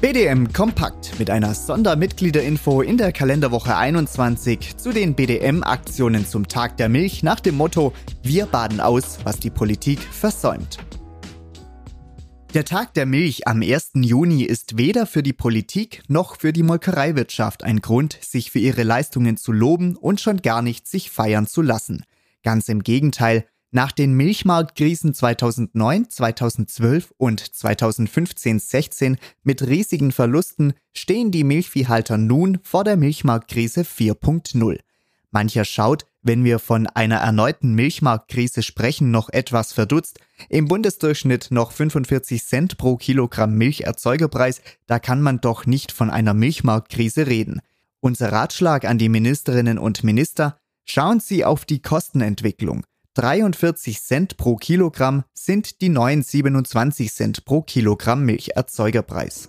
BDM Kompakt mit einer Sondermitgliederinfo in der Kalenderwoche 21 zu den BDM-Aktionen zum Tag der Milch nach dem Motto Wir baden aus, was die Politik versäumt. Der Tag der Milch am 1. Juni ist weder für die Politik noch für die Molkereiwirtschaft ein Grund, sich für ihre Leistungen zu loben und schon gar nicht sich feiern zu lassen. Ganz im Gegenteil, nach den Milchmarktkrisen 2009, 2012 und 2015-16 mit riesigen Verlusten stehen die Milchviehhalter nun vor der Milchmarktkrise 4.0. Mancher schaut, wenn wir von einer erneuten Milchmarktkrise sprechen, noch etwas verdutzt. Im Bundesdurchschnitt noch 45 Cent pro Kilogramm Milcherzeugerpreis, da kann man doch nicht von einer Milchmarktkrise reden. Unser Ratschlag an die Ministerinnen und Minister, schauen Sie auf die Kostenentwicklung. 43 Cent pro Kilogramm sind die neuen 27 Cent pro Kilogramm Milcherzeugerpreis.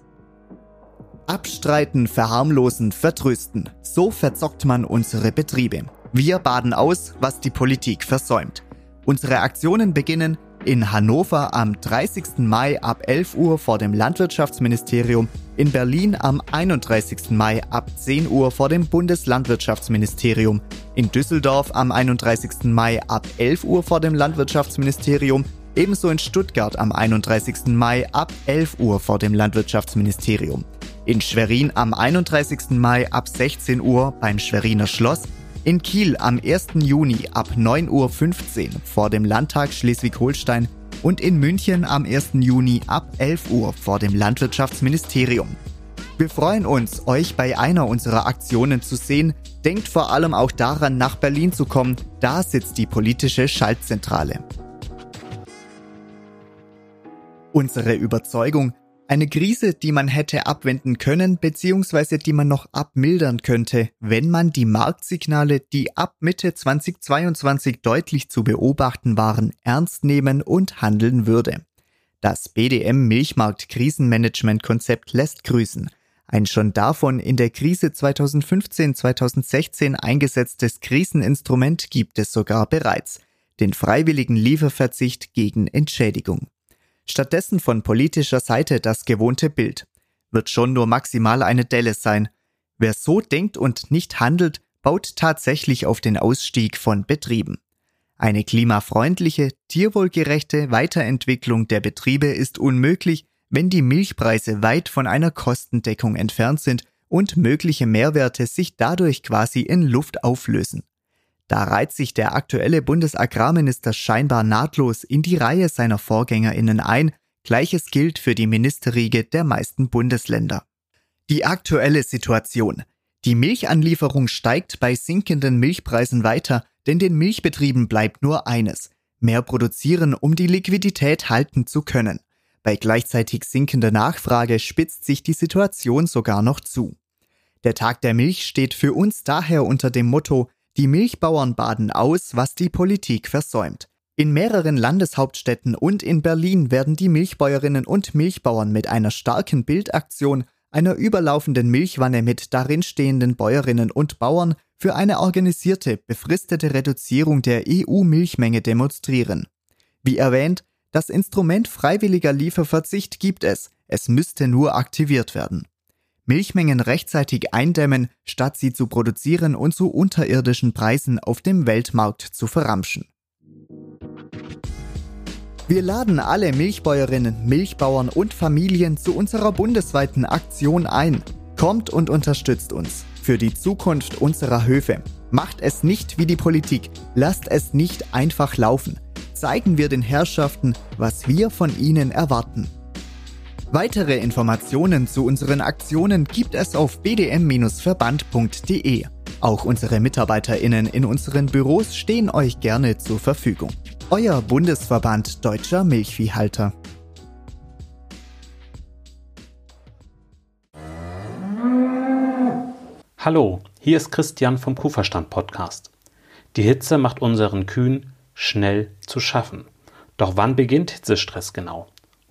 Abstreiten, verharmlosen, vertrösten. So verzockt man unsere Betriebe. Wir baden aus, was die Politik versäumt. Unsere Aktionen beginnen in Hannover am 30. Mai ab 11 Uhr vor dem Landwirtschaftsministerium, in Berlin am 31. Mai ab 10 Uhr vor dem Bundeslandwirtschaftsministerium, in Düsseldorf am 31. Mai ab 11 Uhr vor dem Landwirtschaftsministerium, ebenso in Stuttgart am 31. Mai ab 11 Uhr vor dem Landwirtschaftsministerium, in Schwerin am 31. Mai ab 16 Uhr beim Schweriner Schloss, in Kiel am 1. Juni ab 9.15 Uhr vor dem Landtag Schleswig-Holstein und in München am 1. Juni ab 11 Uhr vor dem Landwirtschaftsministerium. Wir freuen uns, euch bei einer unserer Aktionen zu sehen. Denkt vor allem auch daran, nach Berlin zu kommen. Da sitzt die politische Schaltzentrale. Unsere Überzeugung, eine Krise, die man hätte abwenden können, beziehungsweise die man noch abmildern könnte, wenn man die Marktsignale, die ab Mitte 2022 deutlich zu beobachten waren, ernst nehmen und handeln würde. Das BDM Milchmarkt Krisenmanagement Konzept lässt grüßen. Ein schon davon in der Krise 2015-2016 eingesetztes Kriseninstrument gibt es sogar bereits. Den freiwilligen Lieferverzicht gegen Entschädigung. Stattdessen von politischer Seite das gewohnte Bild. Wird schon nur maximal eine Delle sein. Wer so denkt und nicht handelt, baut tatsächlich auf den Ausstieg von Betrieben. Eine klimafreundliche, tierwohlgerechte Weiterentwicklung der Betriebe ist unmöglich, wenn die Milchpreise weit von einer Kostendeckung entfernt sind und mögliche Mehrwerte sich dadurch quasi in Luft auflösen. Da reiht sich der aktuelle Bundesagrarminister scheinbar nahtlos in die Reihe seiner Vorgängerinnen ein, gleiches gilt für die Ministerriege der meisten Bundesländer. Die aktuelle Situation. Die Milchanlieferung steigt bei sinkenden Milchpreisen weiter, denn den Milchbetrieben bleibt nur eines, mehr produzieren, um die Liquidität halten zu können. Bei gleichzeitig sinkender Nachfrage spitzt sich die Situation sogar noch zu. Der Tag der Milch steht für uns daher unter dem Motto die Milchbauern baden aus, was die Politik versäumt. In mehreren Landeshauptstädten und in Berlin werden die Milchbäuerinnen und Milchbauern mit einer starken Bildaktion, einer überlaufenden Milchwanne mit darin stehenden Bäuerinnen und Bauern für eine organisierte, befristete Reduzierung der EU-Milchmenge demonstrieren. Wie erwähnt, das Instrument freiwilliger Lieferverzicht gibt es, es müsste nur aktiviert werden. Milchmengen rechtzeitig eindämmen, statt sie zu produzieren und zu unterirdischen Preisen auf dem Weltmarkt zu verramschen. Wir laden alle Milchbäuerinnen, Milchbauern und Familien zu unserer bundesweiten Aktion ein. Kommt und unterstützt uns für die Zukunft unserer Höfe. Macht es nicht wie die Politik, lasst es nicht einfach laufen. Zeigen wir den Herrschaften, was wir von ihnen erwarten. Weitere Informationen zu unseren Aktionen gibt es auf bdm-verband.de. Auch unsere MitarbeiterInnen in unseren Büros stehen euch gerne zur Verfügung. Euer Bundesverband Deutscher Milchviehhalter. Hallo, hier ist Christian vom Kuhverstand Podcast. Die Hitze macht unseren Kühen schnell zu schaffen. Doch wann beginnt Hitzestress genau?